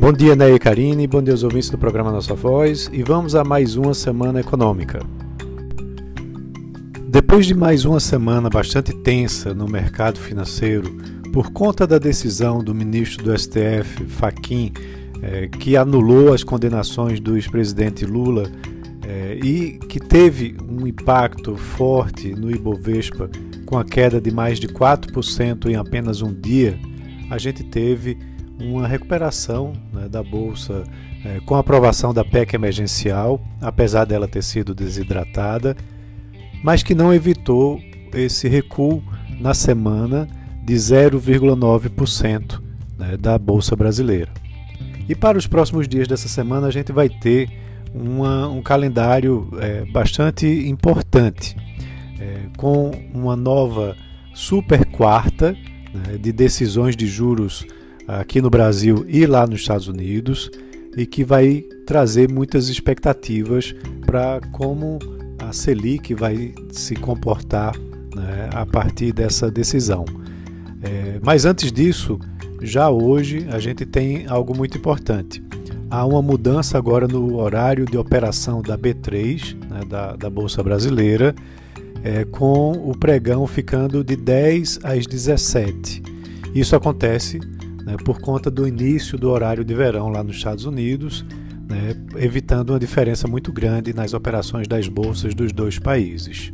Bom dia, Ney e Karine, bom dia aos ouvintes do programa Nossa Voz e vamos a mais uma semana econômica. Depois de mais uma semana bastante tensa no mercado financeiro, por conta da decisão do ministro do STF, Faquim, eh, que anulou as condenações do ex-presidente Lula eh, e que teve um impacto forte no Ibovespa, com a queda de mais de 4% em apenas um dia, a gente teve uma recuperação da Bolsa eh, com a aprovação da PEC emergencial, apesar dela ter sido desidratada mas que não evitou esse recuo na semana de 0,9% né, da Bolsa Brasileira. E para os próximos dias dessa semana a gente vai ter uma, um calendário é, bastante importante, é, com uma nova super quarta né, de decisões de juros aqui no Brasil e lá nos Estados Unidos, e que vai trazer muitas expectativas para como a Selic vai se comportar né, a partir dessa decisão. É, mas antes disso, já hoje a gente tem algo muito importante. Há uma mudança agora no horário de operação da B3, né, da, da, Bolsa Brasileira, é, com o pregão ficando de 10 às 17. Isso acontece né, por conta do início do horário de verão lá nos Estados Unidos né, evitando uma diferença muito grande nas operações das bolsas dos dois países.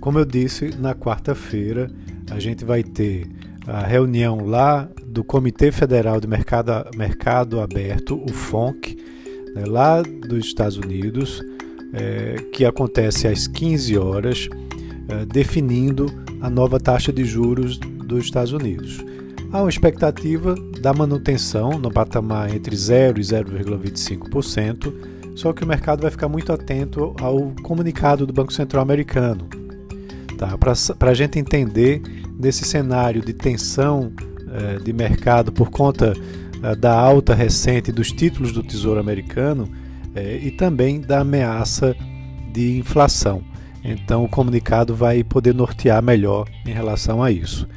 Como eu disse, na quarta-feira a gente vai ter a reunião lá do Comitê Federal de Mercado, Mercado Aberto, o FONC, né, lá dos Estados Unidos, é, que acontece às 15 horas, é, definindo a nova taxa de juros dos Estados Unidos. Há uma expectativa da manutenção no patamar entre 0 e 0,25%, só que o mercado vai ficar muito atento ao comunicado do Banco Central americano. Tá? Para a gente entender desse cenário de tensão eh, de mercado por conta eh, da alta recente dos títulos do Tesouro Americano eh, e também da ameaça de inflação. Então, o comunicado vai poder nortear melhor em relação a isso.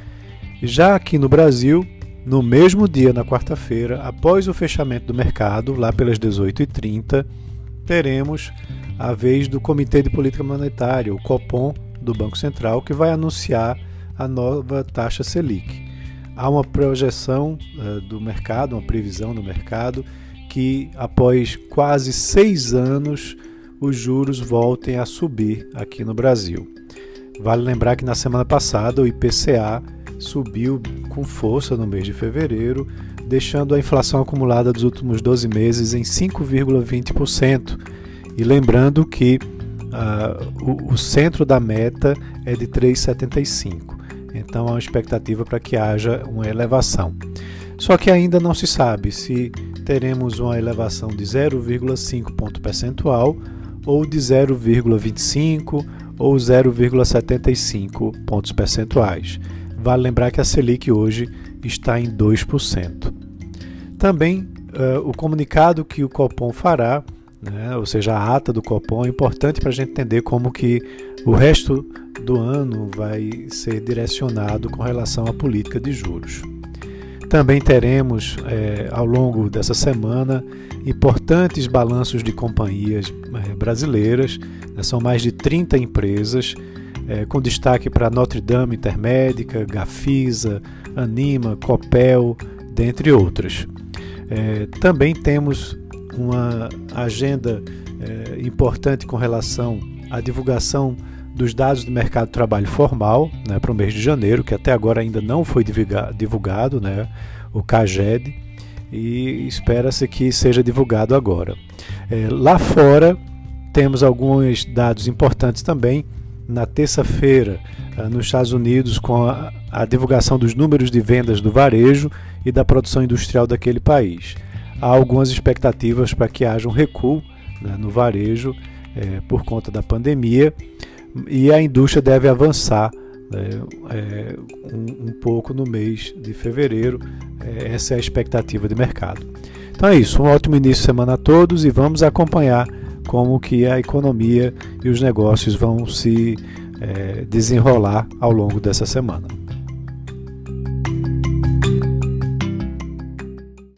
Já aqui no Brasil, no mesmo dia, na quarta-feira, após o fechamento do mercado, lá pelas 18h30, teremos a vez do Comitê de Política Monetária, o COPOM, do Banco Central, que vai anunciar a nova taxa Selic. Há uma projeção uh, do mercado, uma previsão do mercado, que após quase seis anos os juros voltem a subir aqui no Brasil. Vale lembrar que na semana passada o IPCA subiu com força no mês de fevereiro, deixando a inflação acumulada dos últimos 12 meses em 5,20%. E lembrando que uh, o, o, centro da meta é de 3,75%. Então há uma expectativa para que haja uma elevação. Só que ainda não se sabe se teremos uma elevação de 0,5 ponto percentual ou de 0,25 ou 0,75 pontos percentuais. Vale lembrar que a Selic hoje está em 2%. Também uh, o comunicado que o Copom fará, né, ou seja, a ata do Copom, é importante para a gente entender como que o resto do ano vai ser direcionado com relação à política de juros. Também teremos é, ao longo dessa semana importantes balanços de companhias é, brasileiras, né, são mais de 30 empresas é, com destaque para Notre Dame Intermédica, Gafisa, Anima, Copel, dentre outras. É, também temos uma agenda é, importante com relação à divulgação dos dados do mercado de trabalho formal né, para o mês de janeiro, que até agora ainda não foi divulgado, né, o CAGED, e espera-se que seja divulgado agora. É, lá fora, temos alguns dados importantes também na terça-feira ah, nos Estados Unidos com a, a, divulgação dos números de vendas do varejo e da produção industrial daquele país. Há algumas expectativas para que haja um recuo né, no varejo é, por conta da pandemia e a indústria deve avançar né, é, um, um, pouco no mês de fevereiro. É, essa é a expectativa de mercado. Então é isso, um ótimo início de semana a todos e vamos acompanhar como que a economia e os negócios vão se é, desenrolar ao longo dessa semana.